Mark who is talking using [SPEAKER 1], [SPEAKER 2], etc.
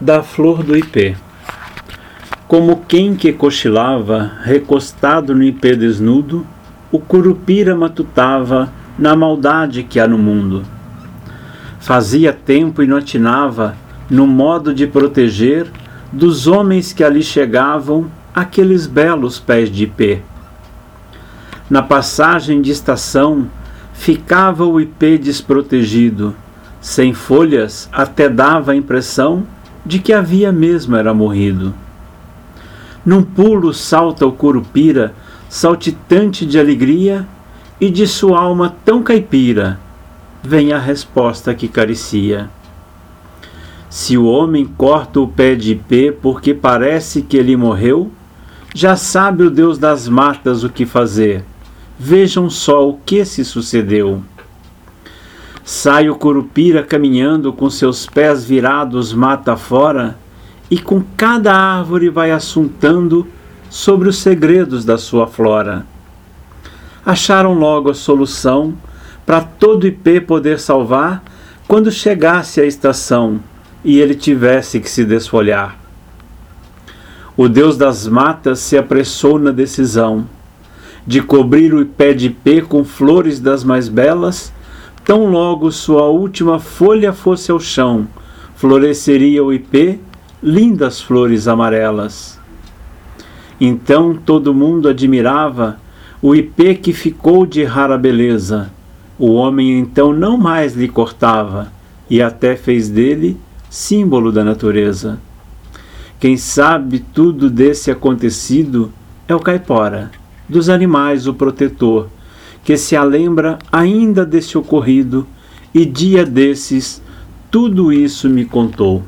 [SPEAKER 1] da flor do ipê. Como quem que cochilava, recostado no ipê desnudo, o curupira matutava na maldade que há no mundo. Fazia tempo e notinava, no modo de proteger, dos homens que ali chegavam, aqueles belos pés de ipê. Na passagem de estação, ficava o ipê desprotegido, sem folhas até dava a impressão de que havia mesmo era morrido. Num pulo salta o curupira, saltitante de alegria, e de sua alma tão caipira, vem a resposta que caricia. Se o homem corta o pé de ipê porque parece que ele morreu, já sabe o Deus das matas o que fazer. Vejam só o que se sucedeu. Sai o curupira caminhando com seus pés virados mata fora e com cada árvore vai assuntando sobre os segredos da sua flora. Acharam logo a solução para todo ipê poder salvar quando chegasse a estação e ele tivesse que se desfolhar. O Deus das matas se apressou na decisão de cobrir o ipé de ipê com flores das mais belas Tão logo sua última folha fosse ao chão, floresceria o ipê, lindas flores amarelas. Então todo mundo admirava o ipê que ficou de rara beleza. O homem então não mais lhe cortava e até fez dele símbolo da natureza. Quem sabe tudo desse acontecido é o caipora, dos animais o protetor que se alembra ainda desse ocorrido, e dia desses tudo isso me contou.